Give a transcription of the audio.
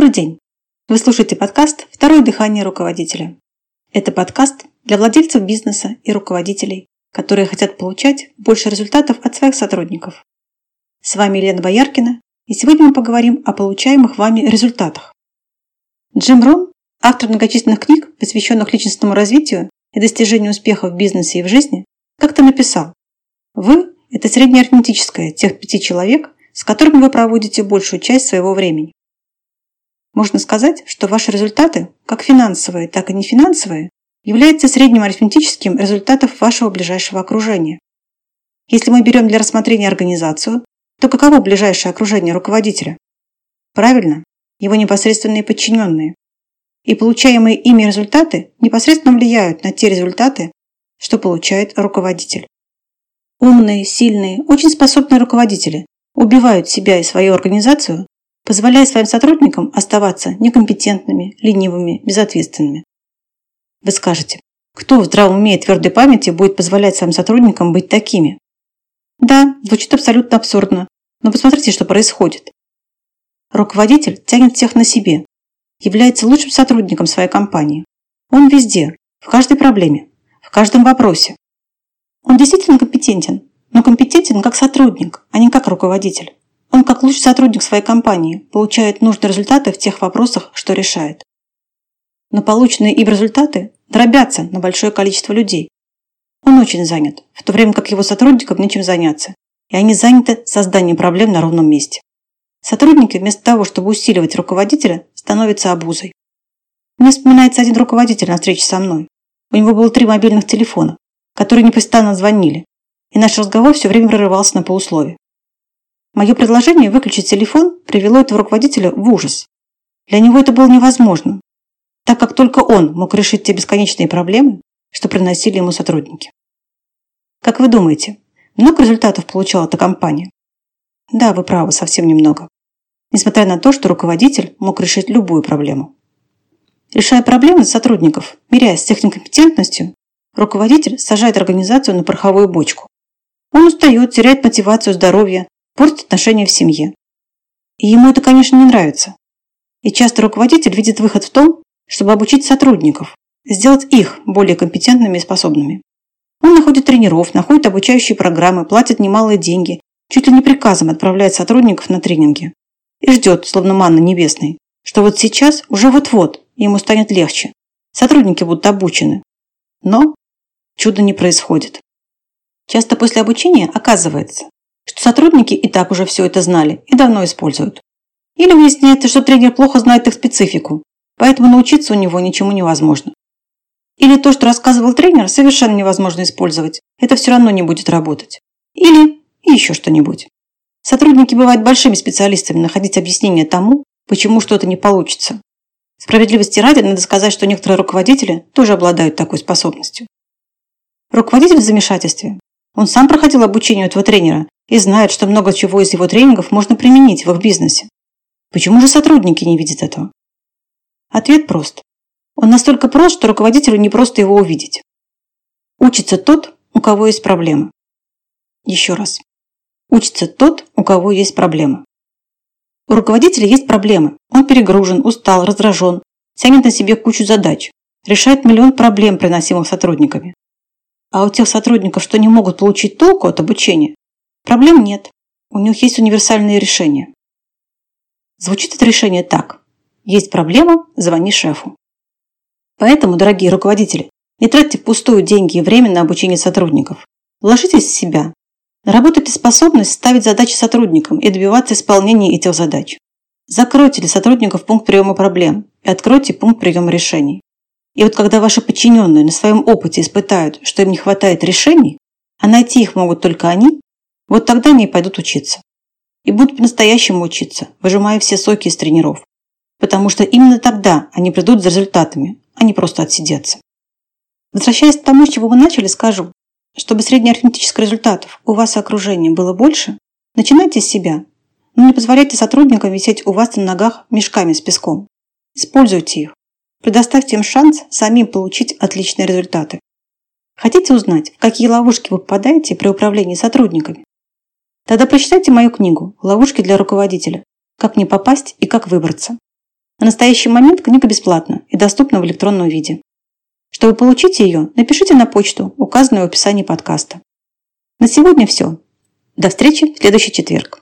Добрый день! Вы слушаете подкаст «Второе дыхание руководителя». Это подкаст для владельцев бизнеса и руководителей, которые хотят получать больше результатов от своих сотрудников. С вами Елена Бояркина, и сегодня мы поговорим о получаемых вами результатах. Джим Рон, автор многочисленных книг, посвященных личностному развитию и достижению успеха в бизнесе и в жизни, как-то написал «Вы – это среднеарифметическое тех пяти человек, с которыми вы проводите большую часть своего времени. Можно сказать, что ваши результаты, как финансовые, так и нефинансовые, являются средним арифметическим результатом вашего ближайшего окружения. Если мы берем для рассмотрения организацию, то каково ближайшее окружение руководителя? Правильно, его непосредственные подчиненные. И получаемые ими результаты непосредственно влияют на те результаты, что получает руководитель. Умные, сильные, очень способные руководители убивают себя и свою организацию позволяя своим сотрудникам оставаться некомпетентными, ленивыми, безответственными. Вы скажете, кто в здравом уме и твердой памяти будет позволять своим сотрудникам быть такими? Да, звучит абсолютно абсурдно, но посмотрите, что происходит. Руководитель тянет всех на себе, является лучшим сотрудником своей компании. Он везде, в каждой проблеме, в каждом вопросе. Он действительно компетентен, но компетентен как сотрудник, а не как руководитель. Он, как лучший сотрудник своей компании, получает нужные результаты в тех вопросах, что решает. Но полученные им результаты дробятся на большое количество людей. Он очень занят, в то время как его сотрудникам нечем заняться, и они заняты созданием проблем на ровном месте. Сотрудники вместо того, чтобы усиливать руководителя, становятся обузой. Мне вспоминается один руководитель на встрече со мной. У него было три мобильных телефона, которые непрестанно звонили, и наш разговор все время прерывался на полусловие. Мое предложение выключить телефон привело этого руководителя в ужас. Для него это было невозможно, так как только он мог решить те бесконечные проблемы, что приносили ему сотрудники. Как вы думаете, много результатов получала эта компания? Да, вы правы, совсем немного. Несмотря на то, что руководитель мог решить любую проблему. Решая проблемы сотрудников, миряясь с их некомпетентностью, руководитель сажает организацию на пороховую бочку. Он устает, теряет мотивацию, здоровье, портит отношения в семье. И ему это, конечно, не нравится. И часто руководитель видит выход в том, чтобы обучить сотрудников, сделать их более компетентными и способными. Он находит тренеров, находит обучающие программы, платит немалые деньги, чуть ли не приказом отправляет сотрудников на тренинги. И ждет, словно манна небесной, что вот сейчас, уже вот-вот, ему станет легче. Сотрудники будут обучены. Но чудо не происходит. Часто после обучения оказывается, что сотрудники и так уже все это знали и давно используют. Или выясняется, что тренер плохо знает их специфику, поэтому научиться у него ничему невозможно. Или то, что рассказывал тренер, совершенно невозможно использовать, это все равно не будет работать. Или еще что-нибудь. Сотрудники бывают большими специалистами находить объяснение тому, почему что-то не получится. Справедливости ради, надо сказать, что некоторые руководители тоже обладают такой способностью. Руководитель в замешательстве. Он сам проходил обучение у этого тренера и знают, что много чего из его тренингов можно применить в их бизнесе. Почему же сотрудники не видят этого? Ответ прост. Он настолько прост, что руководителю не просто его увидеть. Учится тот, у кого есть проблемы. Еще раз. Учится тот, у кого есть проблемы. У руководителя есть проблемы. Он перегружен, устал, раздражен, тянет на себе кучу задач, решает миллион проблем, приносимых сотрудниками. А у тех сотрудников, что не могут получить толку от обучения, Проблем нет. У них есть универсальные решения. Звучит это решение так. Есть проблема – звони шефу. Поэтому, дорогие руководители, не тратьте пустую деньги и время на обучение сотрудников. Вложитесь в себя. Наработайте способность ставить задачи сотрудникам и добиваться исполнения этих задач. Закройте для сотрудников пункт приема проблем и откройте пункт приема решений. И вот когда ваши подчиненные на своем опыте испытают, что им не хватает решений, а найти их могут только они, вот тогда они и пойдут учиться. И будут по-настоящему учиться, выжимая все соки из тренеров. Потому что именно тогда они придут за результатами, а не просто отсидеться. Возвращаясь к тому, с чего мы начали, скажу, чтобы среднеарифметических результатов у вас и окружения было больше, начинайте с себя, но не позволяйте сотрудникам висеть у вас на ногах мешками с песком. Используйте их. Предоставьте им шанс самим получить отличные результаты. Хотите узнать, в какие ловушки вы попадаете при управлении сотрудниками? Тогда прочитайте мою книгу «Ловушки для руководителя. Как не попасть и как выбраться». На настоящий момент книга бесплатна и доступна в электронном виде. Чтобы получить ее, напишите на почту, указанную в описании подкаста. На сегодня все. До встречи в следующий четверг.